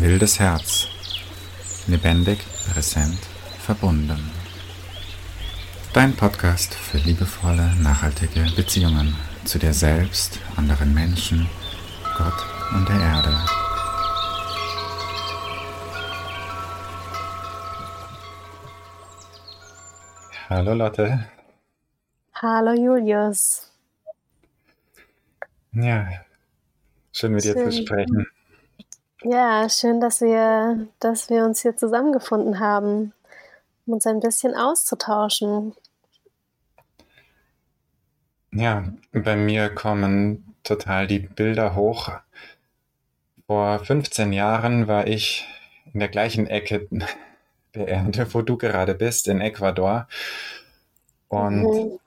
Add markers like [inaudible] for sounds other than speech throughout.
Wildes Herz. Lebendig, präsent, verbunden. Dein Podcast für liebevolle, nachhaltige Beziehungen zu dir selbst, anderen Menschen, Gott und der Erde. Hallo Lotte. Hallo Julius. Ja, schön mit dir zu sprechen. Ja, schön, dass wir, dass wir uns hier zusammengefunden haben, um uns ein bisschen auszutauschen. Ja, bei mir kommen total die Bilder hoch. Vor 15 Jahren war ich in der gleichen Ecke [laughs] der Erde, wo du gerade bist, in Ecuador. Und mhm.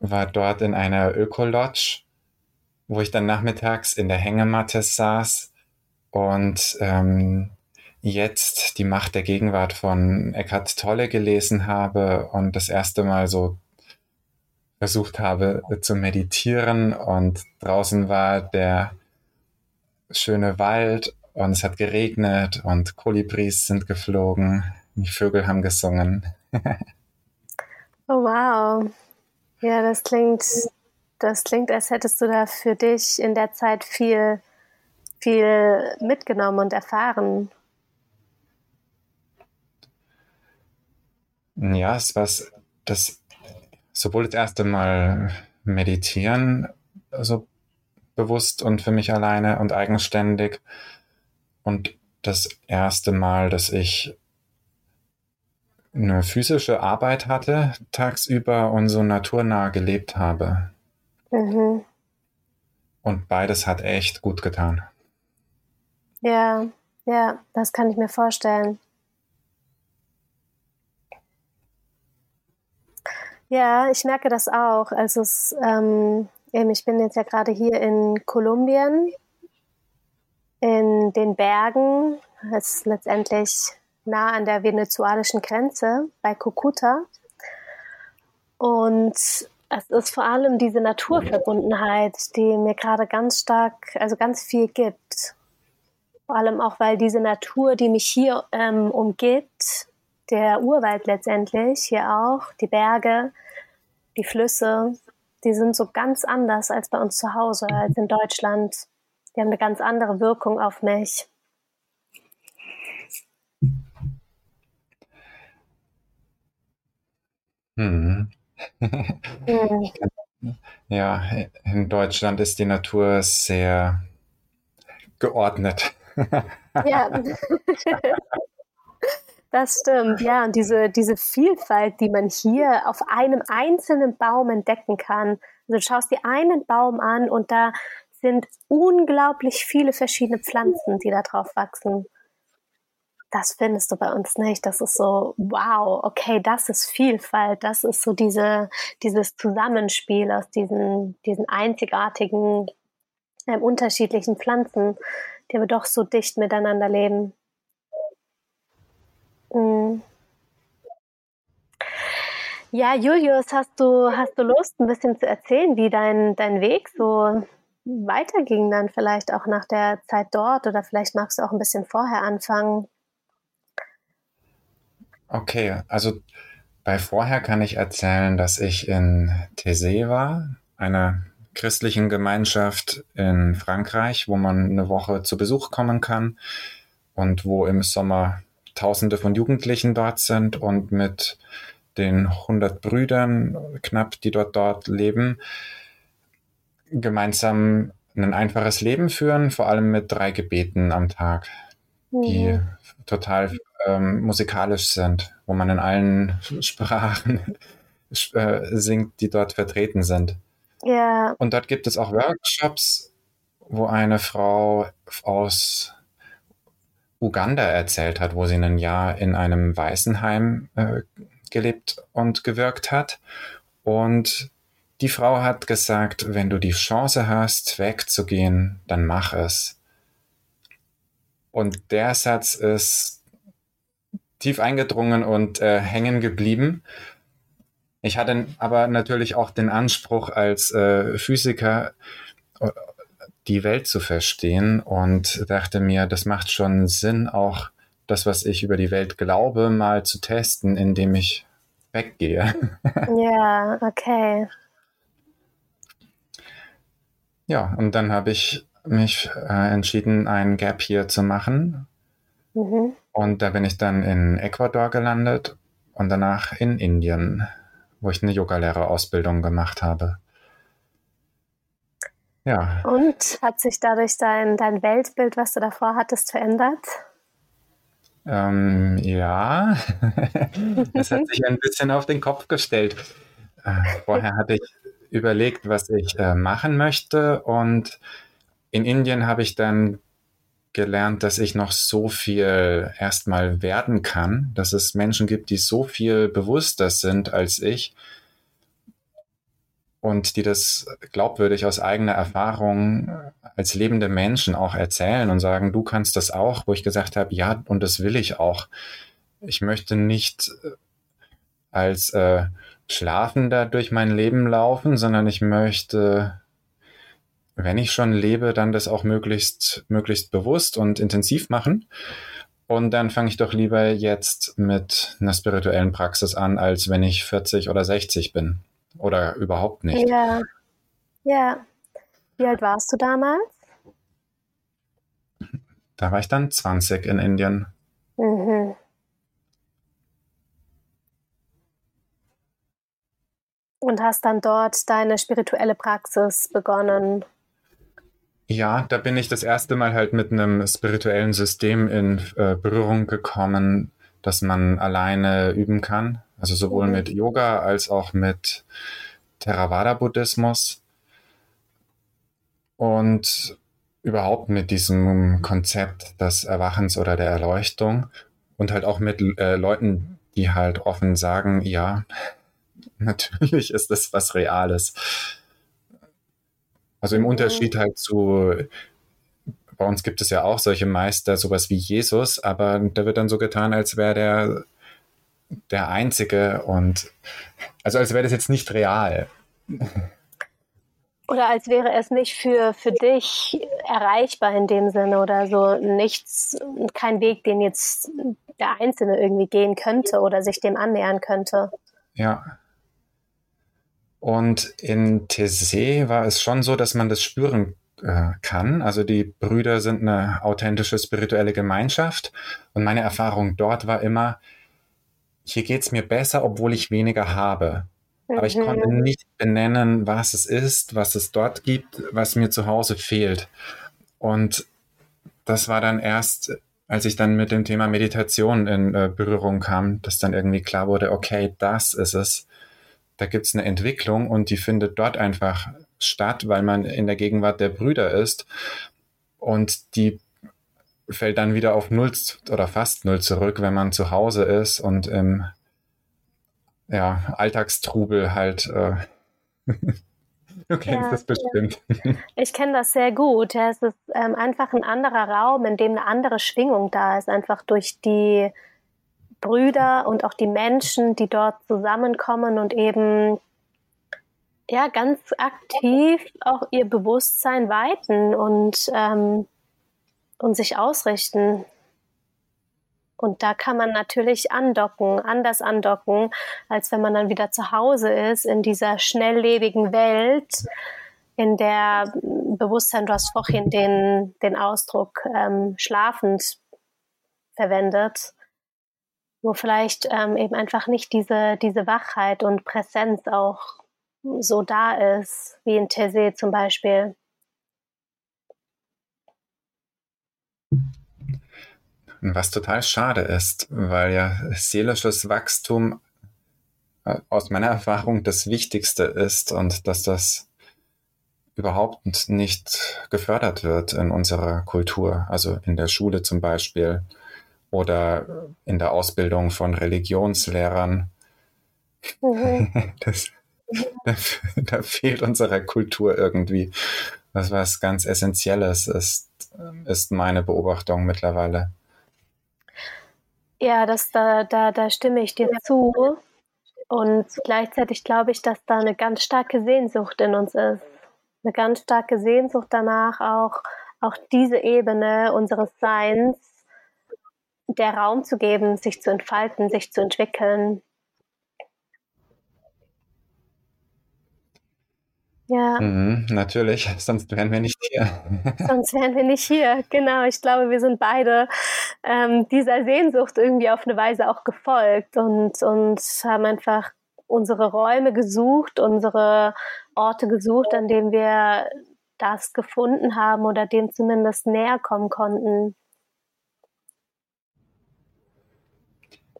war dort in einer Ökolodge, wo ich dann nachmittags in der Hängematte saß und ähm, jetzt die Macht der Gegenwart von Eckhart Tolle gelesen habe und das erste Mal so versucht habe zu meditieren und draußen war der schöne Wald und es hat geregnet und Kolibris sind geflogen, die Vögel haben gesungen. oh wow. Ja, das klingt, das klingt, als hättest du da für dich in der Zeit viel viel mitgenommen und erfahren. Ja, es war das sowohl das erste Mal meditieren, also bewusst und für mich alleine und eigenständig und das erste Mal, dass ich eine physische Arbeit hatte tagsüber und so naturnah gelebt habe. Mhm. Und beides hat echt gut getan. Ja, ja, das kann ich mir vorstellen. Ja, ich merke das auch. Also es, ähm, eben, ich bin jetzt ja gerade hier in Kolumbien, in den Bergen. Es ist letztendlich nah an der venezuelischen Grenze bei Cucuta. Und es ist vor allem diese Naturverbundenheit, die mir gerade ganz stark, also ganz viel gibt. Vor allem auch, weil diese Natur, die mich hier ähm, umgibt, der Urwald letztendlich, hier auch, die Berge, die Flüsse, die sind so ganz anders als bei uns zu Hause, als in Deutschland. Die haben eine ganz andere Wirkung auf mich. Hm. [laughs] hm. Ja, in Deutschland ist die Natur sehr geordnet ja. [laughs] Das stimmt, ja. Und diese, diese Vielfalt, die man hier auf einem einzelnen Baum entdecken kann. Also du schaust dir einen Baum an und da sind unglaublich viele verschiedene Pflanzen, die da drauf wachsen. Das findest du bei uns nicht. Das ist so, wow, okay, das ist Vielfalt. Das ist so diese, dieses Zusammenspiel aus diesen, diesen einzigartigen, äh, unterschiedlichen Pflanzen die aber doch so dicht miteinander leben. Mhm. Ja, Julius, hast du, hast du Lust, ein bisschen zu erzählen, wie dein, dein Weg so weiterging dann vielleicht auch nach der Zeit dort oder vielleicht magst du auch ein bisschen vorher anfangen? Okay, also bei vorher kann ich erzählen, dass ich in Thésée war, einer christlichen Gemeinschaft in Frankreich, wo man eine Woche zu Besuch kommen kann und wo im Sommer Tausende von Jugendlichen dort sind und mit den 100 Brüdern knapp, die dort dort leben, gemeinsam ein einfaches Leben führen, vor allem mit drei Gebeten am Tag, die mhm. total ähm, musikalisch sind, wo man in allen Sprachen [laughs] äh, singt, die dort vertreten sind. Ja. Und dort gibt es auch Workshops, wo eine Frau aus Uganda erzählt hat, wo sie ein Jahr in einem Waisenheim äh, gelebt und gewirkt hat. Und die Frau hat gesagt, wenn du die Chance hast, wegzugehen, dann mach es. Und der Satz ist tief eingedrungen und äh, hängen geblieben. Ich hatte aber natürlich auch den Anspruch als äh, Physiker, äh, die Welt zu verstehen und dachte mir, das macht schon Sinn, auch das, was ich über die Welt glaube, mal zu testen, indem ich weggehe. [laughs] Ja, okay. Ja, und dann habe ich mich äh, entschieden, ein Gap hier zu machen. Mhm. Und da bin ich dann in Ecuador gelandet und danach in Indien, wo ich eine Yogalehrerausbildung gemacht habe. Ja. Und hat sich dadurch dein, dein Weltbild, was du davor hattest, verändert? Ähm, ja, [laughs] es hat sich ein bisschen auf den Kopf gestellt. Äh, vorher hatte ich überlegt, was ich äh, machen möchte und in Indien habe ich dann gelernt, dass ich noch so viel erstmal werden kann, dass es Menschen gibt, die so viel bewusster sind als ich und die das glaubwürdig aus eigener Erfahrung als lebende Menschen auch erzählen und sagen, du kannst das auch, wo ich gesagt habe, ja, und das will ich auch. Ich möchte nicht äh, als äh, Schlafender durch mein Leben laufen, sondern ich möchte, wenn ich schon lebe, dann das auch möglichst, möglichst bewusst und intensiv machen. Und dann fange ich doch lieber jetzt mit einer spirituellen Praxis an, als wenn ich 40 oder 60 bin. Oder überhaupt nicht. Ja. Ja. Wie alt warst du damals? Da war ich dann 20 in Indien. Mhm. Und hast dann dort deine spirituelle Praxis begonnen. Ja, da bin ich das erste Mal halt mit einem spirituellen System in äh, Berührung gekommen, dass man alleine üben kann. Also sowohl mhm. mit Yoga als auch mit Theravada-Buddhismus. Und überhaupt mit diesem Konzept des Erwachens oder der Erleuchtung und halt auch mit äh, Leuten, die halt offen sagen, ja, [laughs] natürlich ist das was Reales. Also im Unterschied halt zu, bei uns gibt es ja auch solche Meister, sowas wie Jesus, aber da wird dann so getan, als wäre der der Einzige und also als wäre das jetzt nicht real. Oder als wäre es nicht für, für dich erreichbar in dem Sinne oder so nichts, kein Weg, den jetzt der Einzelne irgendwie gehen könnte oder sich dem annähern könnte. Ja. Und in Tese war es schon so, dass man das spüren äh, kann. Also die Brüder sind eine authentische spirituelle Gemeinschaft. Und meine Erfahrung dort war immer, hier geht es mir besser, obwohl ich weniger habe. Aber ich konnte mhm. nicht benennen, was es ist, was es dort gibt, was mir zu Hause fehlt. Und das war dann erst, als ich dann mit dem Thema Meditation in äh, Berührung kam, dass dann irgendwie klar wurde, okay, das ist es. Da gibt es eine Entwicklung und die findet dort einfach statt, weil man in der Gegenwart der Brüder ist. Und die fällt dann wieder auf Null oder fast Null zurück, wenn man zu Hause ist und im ja, Alltagstrubel halt. Äh, [laughs] du kennst ja, das bestimmt. Ja. [laughs] Ich kenne das sehr gut. Ja, es ist ähm, einfach ein anderer Raum, in dem eine andere Schwingung da ist, einfach durch die Brüder und auch die Menschen, die dort zusammenkommen und eben ja ganz aktiv auch ihr Bewusstsein weiten und ähm, und sich ausrichten. Und da kann man natürlich andocken, anders andocken, als wenn man dann wieder zu Hause ist in dieser schnelllebigen Welt, in der Bewusstsein, du hast vorhin den, den Ausdruck ähm, schlafend verwendet, wo vielleicht ähm, eben einfach nicht diese, diese Wachheit und Präsenz auch so da ist, wie in Tese zum Beispiel. Was total schade ist, weil ja seelisches Wachstum äh, aus meiner Erfahrung das Wichtigste ist und dass das überhaupt nicht gefördert wird in unserer Kultur, also in der Schule zum Beispiel oder in der Ausbildung von Religionslehrern. Mhm. [laughs] Das, da, da, fehlt unserer Kultur irgendwie was was ganz Essentielles ist, ist meine Beobachtung mittlerweile. Ja, das, da, da, da stimme ich dir zu. Und gleichzeitig glaube ich, dass da eine ganz starke Sehnsucht in uns ist. eine ganz starke Sehnsucht danach, auch, auch diese Ebene unseres Seins der Raum zu geben, sich zu entfalten, sich zu entwickeln. Ja. Mhm, natürlich, [laughs] sonst wären wir nicht hier. [laughs] sonst wären wir nicht hier, genau. Ich glaube, wir sind beide ähm, dieser Sehnsucht irgendwie auf eine Weise auch gefolgt und, und haben einfach unsere Räume gesucht, unsere Orte gesucht, an denen wir das gefunden haben oder dem zumindest näher kommen konnten.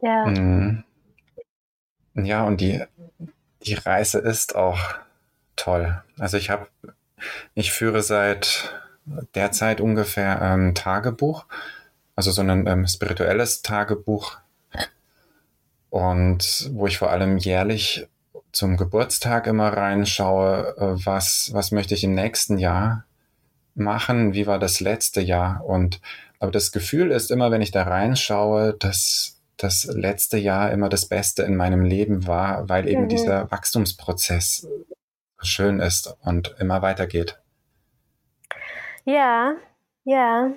Ja. Mhm. Ja, und die, die Reise ist auch toll. Also ich habe, ich führe seit derzeit ungefähr ein Tagebuch, also so ein ähm, spirituelles Tagebuch und wo ich vor allem jährlich zum Geburtstag immer reinschaue, äh, was, was möchte ich im nächsten Jahr machen, wie war das letzte Jahr und aber das Gefühl ist immer, wenn ich da reinschaue, dass das letzte Jahr immer das Beste in meinem Leben war, weil eben mhm. dieser Wachstumsprozess schön ist und immer weitergeht. Ja, ja.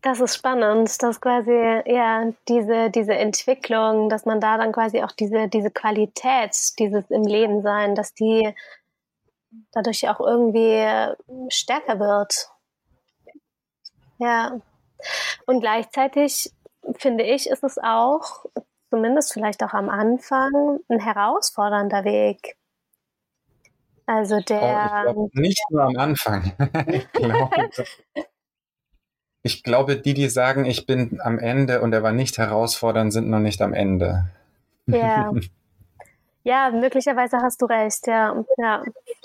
Das ist spannend, dass quasi ja diese, diese Entwicklung, dass man da dann quasi auch diese, diese Qualität, dieses im Leben sein, dass die dadurch auch irgendwie stärker wird. Ja. Und gleichzeitig finde ich, ist es auch, zumindest vielleicht auch am Anfang, ein herausfordernder Weg. Also der. Oh, glaub, nicht nur am Anfang. [laughs] ich, glaube, ich glaube, die, die sagen, ich bin am Ende und er war nicht herausfordernd, sind noch nicht am Ende. Ja. [laughs] Ja, möglicherweise hast du recht, ja. ja.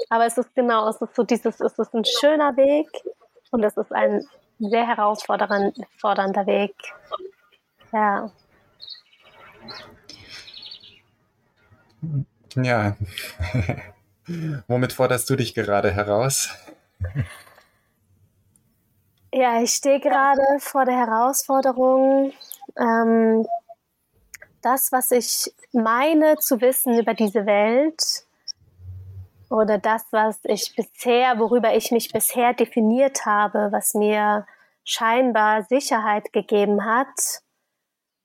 Aber es ist genau, es ist so dieses, es ist ein schöner Weg und es ist ein sehr herausfordernder Weg. Ja. Ja. [laughs] Womit forderst du dich gerade heraus? Ja, ich stehe gerade vor der Herausforderung, ähm, das, was ich meine zu wissen über diese Welt oder das, was ich bisher, worüber ich mich bisher definiert habe, was mir scheinbar Sicherheit gegeben hat,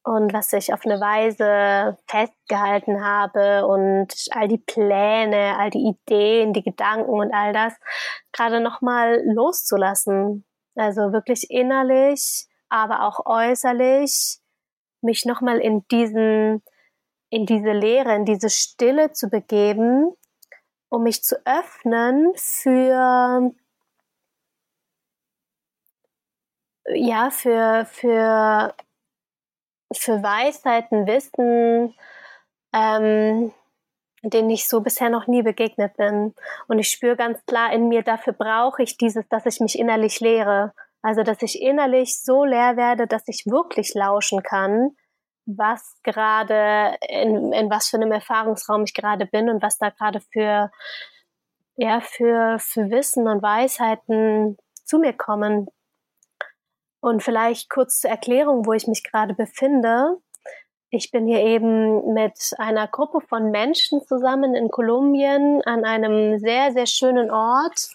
und was ich auf eine Weise festgehalten habe und all die Pläne, all die Ideen, die Gedanken und all das gerade nochmal loszulassen. Also wirklich innerlich, aber auch äußerlich mich nochmal in diesen, in diese Leere, in diese Stille zu begeben, um mich zu öffnen für, ja, für, für für Weisheiten, Wissen, ähm, denen ich so bisher noch nie begegnet bin. Und ich spüre ganz klar in mir, dafür brauche ich dieses, dass ich mich innerlich lehre. Also, dass ich innerlich so leer werde, dass ich wirklich lauschen kann, was gerade, in, in was für einem Erfahrungsraum ich gerade bin und was da gerade für, ja, für, für Wissen und Weisheiten zu mir kommen. Und vielleicht kurz zur Erklärung, wo ich mich gerade befinde. Ich bin hier eben mit einer Gruppe von Menschen zusammen in Kolumbien an einem sehr, sehr schönen Ort.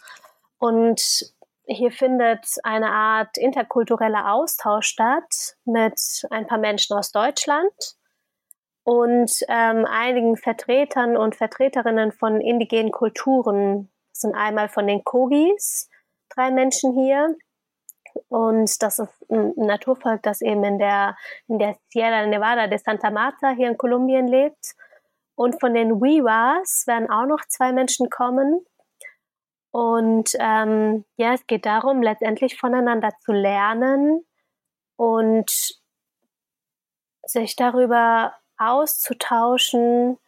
Und hier findet eine Art interkultureller Austausch statt mit ein paar Menschen aus Deutschland und ähm, einigen Vertretern und Vertreterinnen von indigenen Kulturen. Das sind einmal von den Kogis, drei Menschen hier, und das ist ein Naturvolk, das eben in der, in der Sierra Nevada de Santa Marta hier in Kolumbien lebt. Und von den Wiwas werden auch noch zwei Menschen kommen. Und ähm, ja, es geht darum, letztendlich voneinander zu lernen und sich darüber auszutauschen,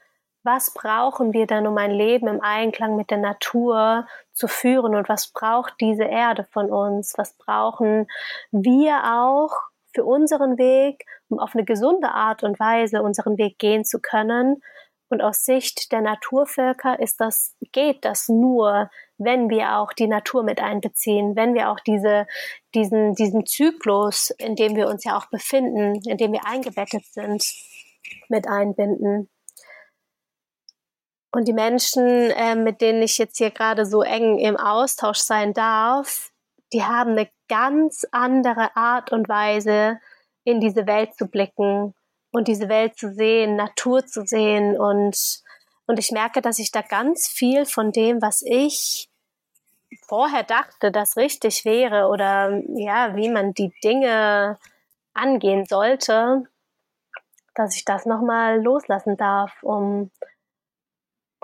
was brauchen wir dann, um ein Leben im Einklang mit der Natur zu führen und was braucht diese Erde von uns, was brauchen wir auch für unseren Weg, um auf eine gesunde Art und Weise unseren Weg gehen zu können. Und aus Sicht der Naturvölker ist das, geht das nur, wenn wir auch die Natur mit einbeziehen, wenn wir auch diese, diesen, diesen Zyklus, in dem wir uns ja auch befinden, in dem wir eingebettet sind, mit einbinden. Und die Menschen, äh, mit denen ich jetzt hier gerade so eng im Austausch sein darf, die haben eine ganz andere Art und Weise, in diese Welt zu blicken und diese Welt zu sehen, Natur zu sehen. Und, und ich merke, dass ich da ganz viel von dem, was ich vorher dachte, das richtig wäre oder ja, wie man die Dinge angehen sollte, dass ich das nochmal loslassen darf, um,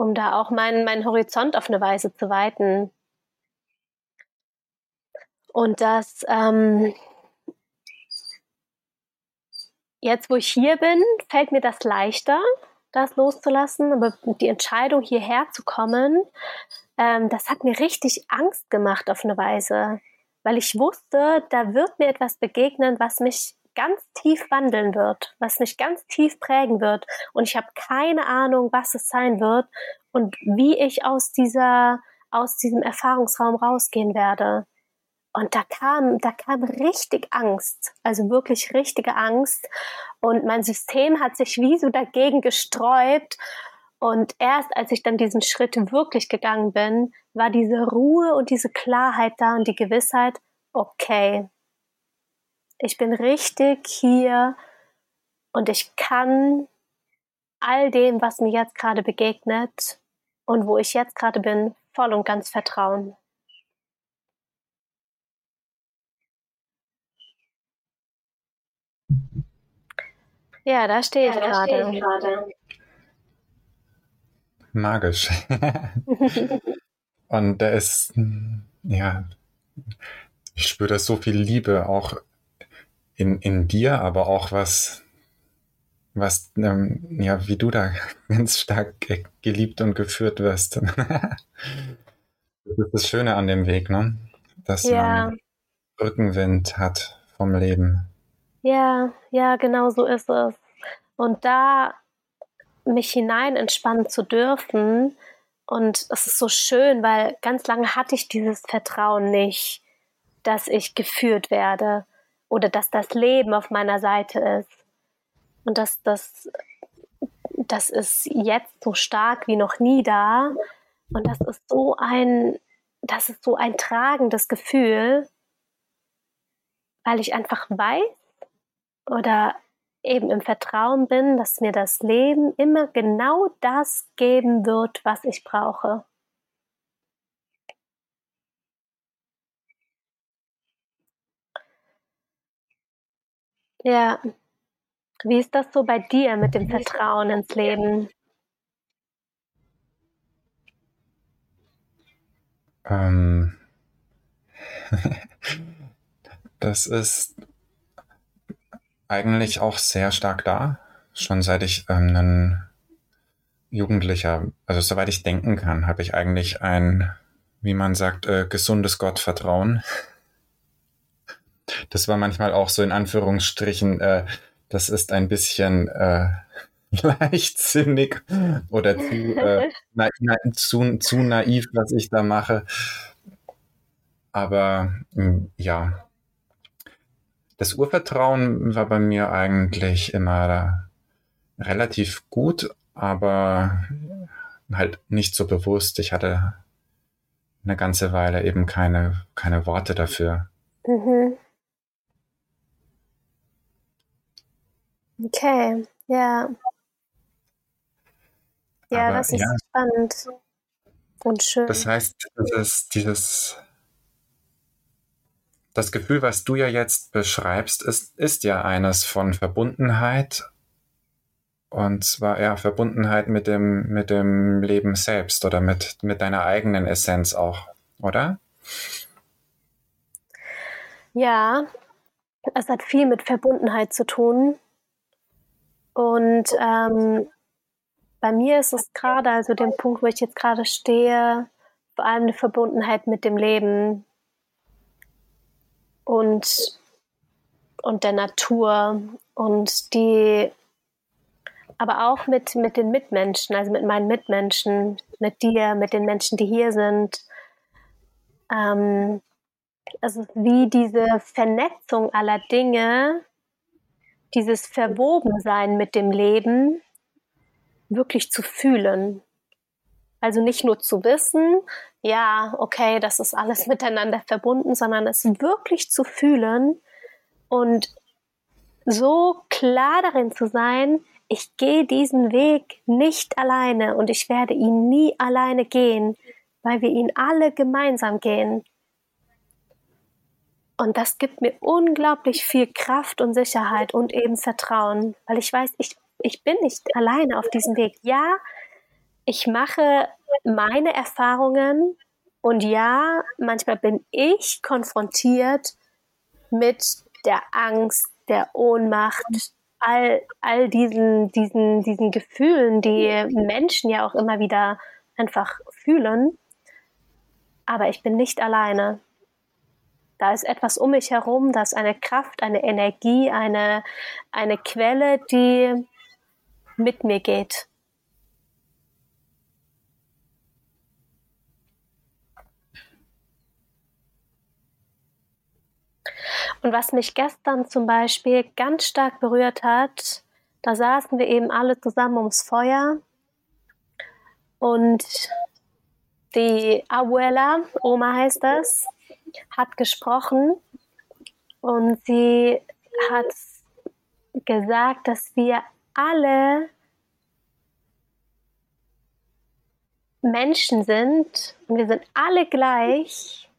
um da auch meinen, meinen Horizont auf eine Weise zu weiten. Und das, ähm, jetzt wo ich hier bin, fällt mir das leichter, das loszulassen, aber die Entscheidung hierher zu kommen, ähm, das hat mir richtig Angst gemacht auf eine Weise, weil ich wusste, da wird mir etwas begegnen, was mich ganz tief wandeln wird, was mich ganz tief prägen wird. Und ich habe keine Ahnung, was es sein wird und wie ich aus dieser, aus diesem Erfahrungsraum rausgehen werde. Und da kam, da kam richtig Angst, also wirklich richtige Angst. Und mein System hat sich wie so dagegen gesträubt. Und erst als ich dann diesen Schritt wirklich gegangen bin, war diese Ruhe und diese Klarheit da und die Gewissheit, okay, ich bin richtig hier und ich kann all dem, was mir jetzt gerade begegnet und wo ich jetzt gerade bin, voll und ganz vertrauen. Ja, da stehe ich ja, gerade. Magisch. [laughs] und da ist, ja, ich spüre da so viel Liebe auch in, in dir, aber auch was, was, ähm, ja, wie du da [laughs] ganz stark geliebt und geführt wirst. [laughs] das ist das Schöne an dem Weg, ne? Dass ja. man Rückenwind hat vom Leben. Ja, ja, genau so ist es. Und da mich hinein entspannen zu dürfen, und es ist so schön, weil ganz lange hatte ich dieses Vertrauen nicht, dass ich geführt werde oder dass das Leben auf meiner Seite ist. Und dass das, das ist jetzt so stark wie noch nie da. Und das ist so ein, das ist so ein tragendes Gefühl, weil ich einfach weiß oder eben im Vertrauen bin, dass mir das Leben immer genau das geben wird, was ich brauche. Ja. Wie ist das so bei dir mit dem Vertrauen ins Leben? Ähm, [laughs] das ist eigentlich auch sehr stark da, schon seit ich ähm, ein Jugendlicher, also soweit ich denken kann, habe ich eigentlich ein, wie man sagt, äh, gesundes Gottvertrauen. Das war manchmal auch so in Anführungsstrichen, äh, das ist ein bisschen äh, [laughs] leichtsinnig oder zu, äh, [laughs] na, na, zu, zu naiv, was ich da mache. Aber mm, ja, das Urvertrauen war bei mir eigentlich immer relativ gut, aber halt nicht so bewusst. Ich hatte eine ganze Weile eben keine, keine Worte dafür. Mhm. Okay, ja. Ja, Aber, das ist ja, spannend und schön. Das heißt, dieses, dieses, das Gefühl, was du ja jetzt beschreibst, ist, ist ja eines von Verbundenheit und zwar ja Verbundenheit mit dem, mit dem Leben selbst oder mit, mit deiner eigenen Essenz auch, oder? Ja, es hat viel mit Verbundenheit zu tun. Und ähm, bei mir ist es gerade, also dem Punkt, wo ich jetzt gerade stehe, vor allem eine Verbundenheit mit dem Leben und, und der Natur und die, aber auch mit, mit den Mitmenschen, also mit meinen Mitmenschen, mit dir, mit den Menschen, die hier sind. Ähm, also wie diese Vernetzung aller Dinge dieses Verwobensein mit dem Leben wirklich zu fühlen. Also nicht nur zu wissen, ja, okay, das ist alles [laughs] miteinander verbunden, sondern es wirklich zu fühlen und so klar darin zu sein, ich gehe diesen Weg nicht alleine und ich werde ihn nie alleine gehen, weil wir ihn alle gemeinsam gehen. Und das gibt mir unglaublich viel Kraft und Sicherheit und eben Vertrauen, weil ich weiß, ich, ich bin nicht alleine auf diesem Weg. Ja, ich mache meine Erfahrungen und ja, manchmal bin ich konfrontiert mit der Angst, der Ohnmacht, all, all diesen, diesen, diesen Gefühlen, die Menschen ja auch immer wieder einfach fühlen. Aber ich bin nicht alleine. Da ist etwas um mich herum, da ist eine Kraft, eine Energie, eine, eine Quelle, die mit mir geht. Und was mich gestern zum Beispiel ganz stark berührt hat, da saßen wir eben alle zusammen ums Feuer und die Abuela, Oma heißt das, hat gesprochen und sie hat gesagt, dass wir alle Menschen sind und wir sind alle gleich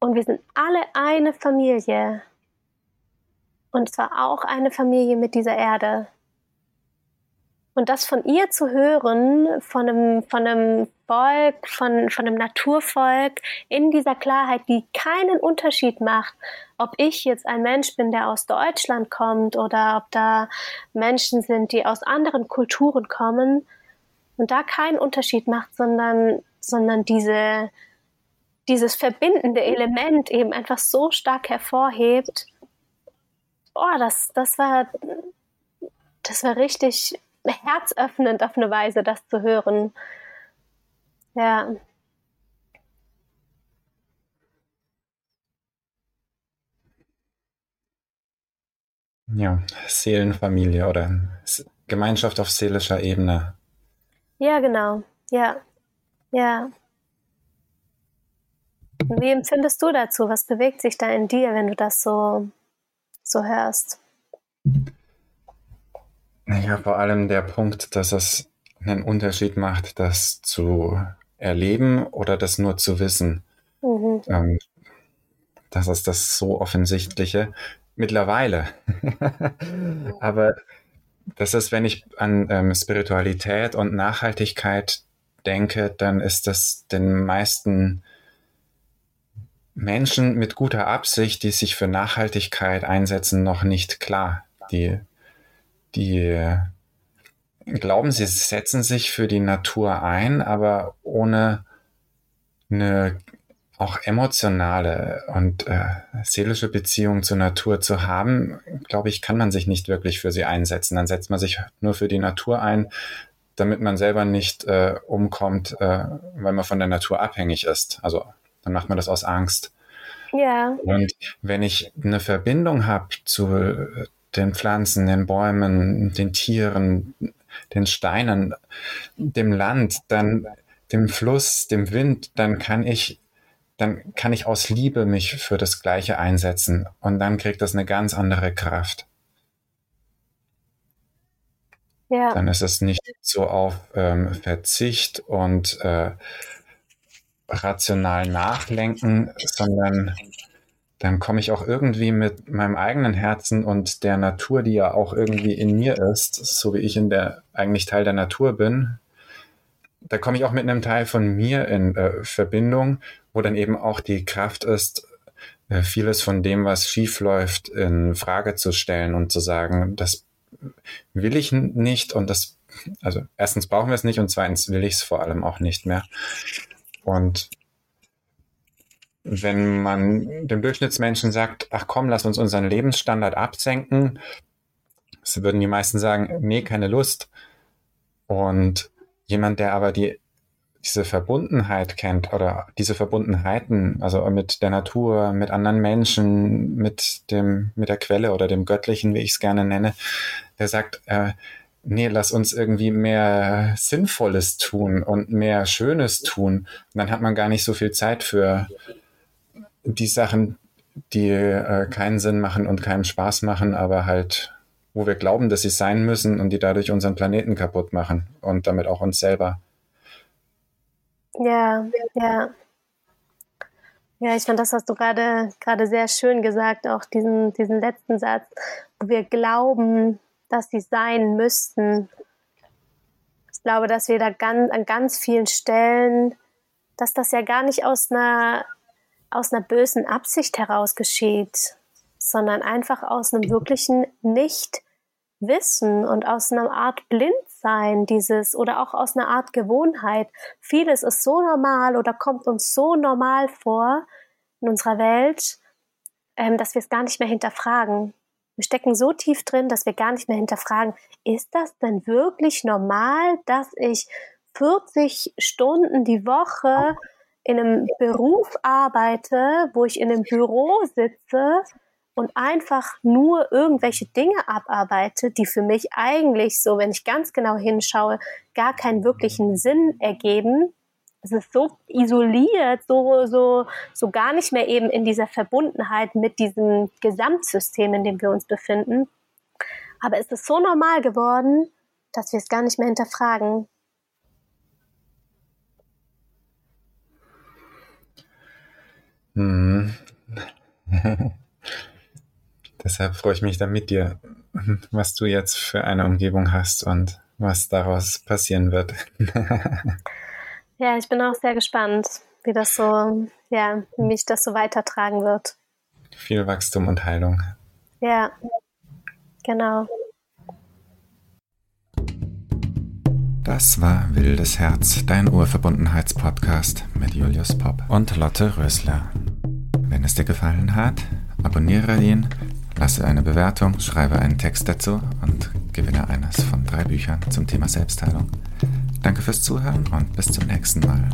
und wir sind alle eine Familie. Und zwar auch eine Familie mit dieser Erde. Und das von ihr zu hören, von einem, von einem Volk, von, von einem Naturvolk, in dieser Klarheit, die keinen Unterschied macht, ob ich jetzt ein Mensch bin, der aus Deutschland kommt oder ob da Menschen sind, die aus anderen Kulturen kommen und da keinen Unterschied macht, sondern, sondern diese, dieses verbindende Element eben einfach so stark hervorhebt. Oh, das, das war, das war richtig herzöffnend auf eine Weise, das zu hören. Ja. Ja, Seelenfamilie oder Gemeinschaft auf seelischer Ebene. Ja, genau. Ja. Ja. Wie empfindest du dazu? Was bewegt sich da in dir, wenn du das so, so hörst? Ja, vor allem der Punkt, dass es einen Unterschied macht, das zu erleben oder das nur zu wissen. Mhm. Ähm, das ist das so offensichtliche mittlerweile. [laughs] Aber das ist, wenn ich an ähm, Spiritualität und Nachhaltigkeit denke, dann ist das den meisten Menschen mit guter Absicht, die sich für Nachhaltigkeit einsetzen, noch nicht klar. Die die glauben, sie setzen sich für die Natur ein, aber ohne eine auch emotionale und äh, seelische Beziehung zur Natur zu haben, glaube ich, kann man sich nicht wirklich für sie einsetzen. Dann setzt man sich nur für die Natur ein, damit man selber nicht äh, umkommt, äh, weil man von der Natur abhängig ist. Also dann macht man das aus Angst. Ja. Und wenn ich eine Verbindung habe zu den Pflanzen, den Bäumen, den Tieren, den Steinen, dem Land, dann dem Fluss, dem Wind, dann kann ich dann kann ich aus Liebe mich für das Gleiche einsetzen und dann kriegt das eine ganz andere Kraft. Ja. Dann ist es nicht so auf ähm, Verzicht und äh, rational nachlenken, sondern dann komme ich auch irgendwie mit meinem eigenen Herzen und der Natur, die ja auch irgendwie in mir ist, so wie ich in der eigentlich Teil der Natur bin, da komme ich auch mit einem Teil von mir in äh, Verbindung, wo dann eben auch die Kraft ist, äh, vieles von dem, was schief läuft, in Frage zu stellen und zu sagen, das will ich nicht und das, also erstens brauchen wir es nicht und zweitens will ich es vor allem auch nicht mehr. Und wenn man dem Durchschnittsmenschen sagt, ach komm, lass uns unseren Lebensstandard absenken, so würden die meisten sagen, nee, keine Lust. Und jemand, der aber die, diese Verbundenheit kennt oder diese Verbundenheiten, also mit der Natur, mit anderen Menschen, mit dem, mit der Quelle oder dem Göttlichen, wie ich es gerne nenne, der sagt, äh, nee, lass uns irgendwie mehr Sinnvolles tun und mehr Schönes tun. Und dann hat man gar nicht so viel Zeit für die Sachen, die äh, keinen Sinn machen und keinen Spaß machen, aber halt, wo wir glauben, dass sie sein müssen und die dadurch unseren Planeten kaputt machen und damit auch uns selber. Ja, ja. Ja, ich fand, das hast du gerade gerade sehr schön gesagt, auch diesen, diesen letzten Satz, wo wir glauben, dass sie sein müssten. Ich glaube, dass wir da ganz, an ganz vielen Stellen, dass das ja gar nicht aus einer, aus einer bösen Absicht heraus geschieht, sondern einfach aus einem wirklichen Nichtwissen und aus einer Art Blindsein dieses oder auch aus einer Art Gewohnheit. Vieles ist so normal oder kommt uns so normal vor in unserer Welt, ähm, dass wir es gar nicht mehr hinterfragen. Wir stecken so tief drin, dass wir gar nicht mehr hinterfragen, ist das denn wirklich normal, dass ich 40 Stunden die Woche in einem Beruf arbeite, wo ich in einem Büro sitze und einfach nur irgendwelche Dinge abarbeite, die für mich eigentlich so, wenn ich ganz genau hinschaue, gar keinen wirklichen Sinn ergeben es ist so isoliert, so, so, so gar nicht mehr eben in dieser Verbundenheit mit diesem Gesamtsystem, in dem wir uns befinden. Aber es ist so normal geworden, dass wir es gar nicht mehr hinterfragen. Hm. [laughs] Deshalb freue ich mich dann mit dir, was du jetzt für eine Umgebung hast und was daraus passieren wird. [laughs] Ja, ich bin auch sehr gespannt, wie das so, ja, wie mich das so weitertragen wird. Viel Wachstum und Heilung. Ja, genau. Das war Wildes Herz, dein Urverbundenheitspodcast mit Julius Popp und Lotte Rösler. Wenn es dir gefallen hat, abonniere ihn, lasse eine Bewertung, schreibe einen Text dazu und gewinne eines von drei Büchern zum Thema Selbstheilung. Danke fürs Zuhören und bis zum nächsten Mal.